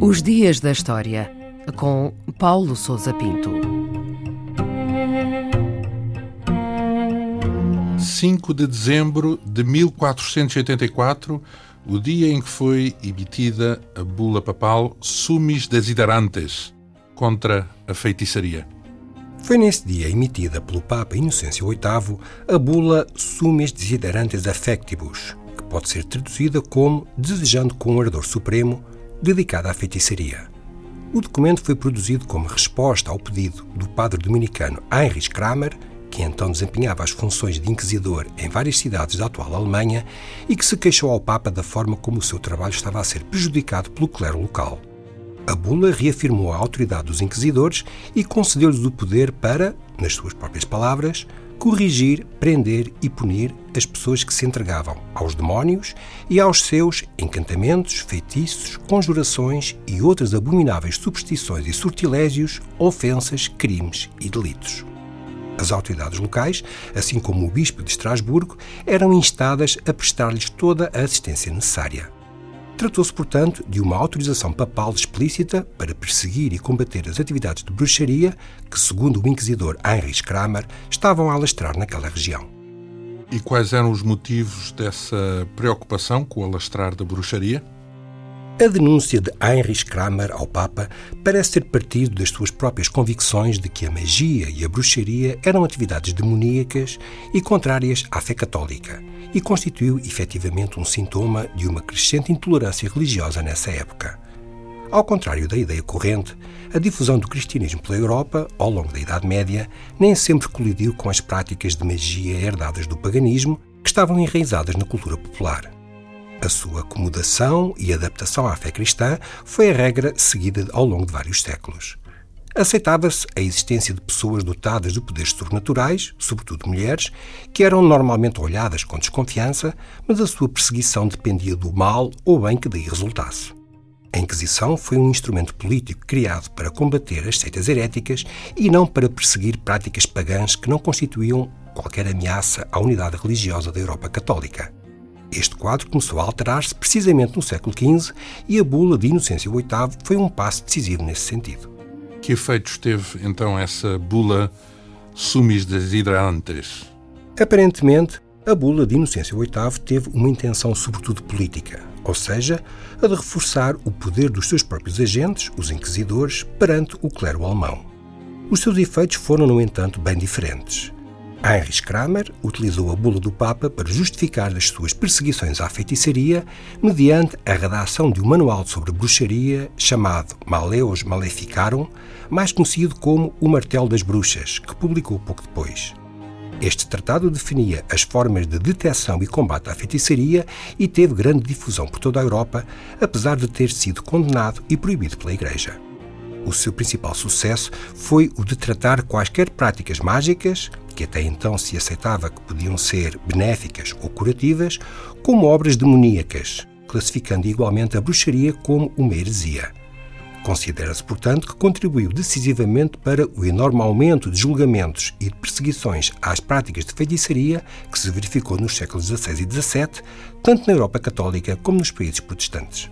Os Dias da História, com Paulo Souza Pinto. 5 de dezembro de 1484, o dia em que foi emitida a bula papal Sumis Desiderantes contra a feitiçaria. Foi nesse dia emitida pelo Papa Inocêncio VIII a bula Sumis Desiderantes Affectibus, que pode ser traduzida como Desejando com ardor supremo dedicada à feitiçaria. O documento foi produzido como resposta ao pedido do padre dominicano Heinrich Kramer, que então desempenhava as funções de inquisidor em várias cidades da atual Alemanha e que se queixou ao Papa da forma como o seu trabalho estava a ser prejudicado pelo clero local. A bula reafirmou a autoridade dos inquisidores e concedeu-lhes o poder para, nas suas próprias palavras, corrigir, prender e punir as pessoas que se entregavam aos demónios e aos seus encantamentos, feitiços, conjurações e outras abomináveis superstições e sortilégios, ofensas, crimes e delitos. As autoridades locais, assim como o bispo de Estrasburgo, eram instadas a prestar-lhes toda a assistência necessária. Tratou-se, portanto, de uma autorização papal explícita para perseguir e combater as atividades de bruxaria que, segundo o inquisidor Heinrich Kramer, estavam a alastrar naquela região. E quais eram os motivos dessa preocupação com o alastrar da bruxaria? A denúncia de Heinrich Kramer ao Papa parece ter partido das suas próprias convicções de que a magia e a bruxaria eram atividades demoníacas e contrárias à fé católica, e constituiu efetivamente um sintoma de uma crescente intolerância religiosa nessa época. Ao contrário da ideia corrente, a difusão do cristianismo pela Europa, ao longo da Idade Média, nem sempre colidiu com as práticas de magia herdadas do paganismo que estavam enraizadas na cultura popular. A sua acomodação e adaptação à fé cristã foi a regra seguida ao longo de vários séculos. Aceitava-se a existência de pessoas dotadas de poderes sobrenaturais, sobretudo mulheres, que eram normalmente olhadas com desconfiança, mas a sua perseguição dependia do mal ou bem que daí resultasse. A Inquisição foi um instrumento político criado para combater as seitas heréticas e não para perseguir práticas pagãs que não constituíam qualquer ameaça à unidade religiosa da Europa Católica. Este quadro começou a alterar-se precisamente no século XV e a bula de Inocêncio VIII foi um passo decisivo nesse sentido. Que efeitos teve então essa bula Sumis Desiderantes? Aparentemente, a bula de Inocêncio VIII teve uma intenção sobretudo política, ou seja, a de reforçar o poder dos seus próprios agentes, os inquisidores, perante o clero alemão. Os seus efeitos foram, no entanto, bem diferentes. Heinrich Kramer utilizou a bula do Papa para justificar as suas perseguições à feitiçaria mediante a redação de um manual sobre bruxaria chamado Maleus Maleficarum, mais conhecido como O Martelo das Bruxas, que publicou pouco depois. Este tratado definia as formas de detecção e combate à feitiçaria e teve grande difusão por toda a Europa, apesar de ter sido condenado e proibido pela Igreja. O seu principal sucesso foi o de tratar quaisquer práticas mágicas, que até então se aceitava que podiam ser benéficas ou curativas, como obras demoníacas, classificando igualmente a bruxaria como uma heresia. Considera-se, portanto, que contribuiu decisivamente para o enorme aumento de julgamentos e de perseguições às práticas de feitiçaria que se verificou nos séculos XVI e XVII, tanto na Europa Católica como nos países protestantes.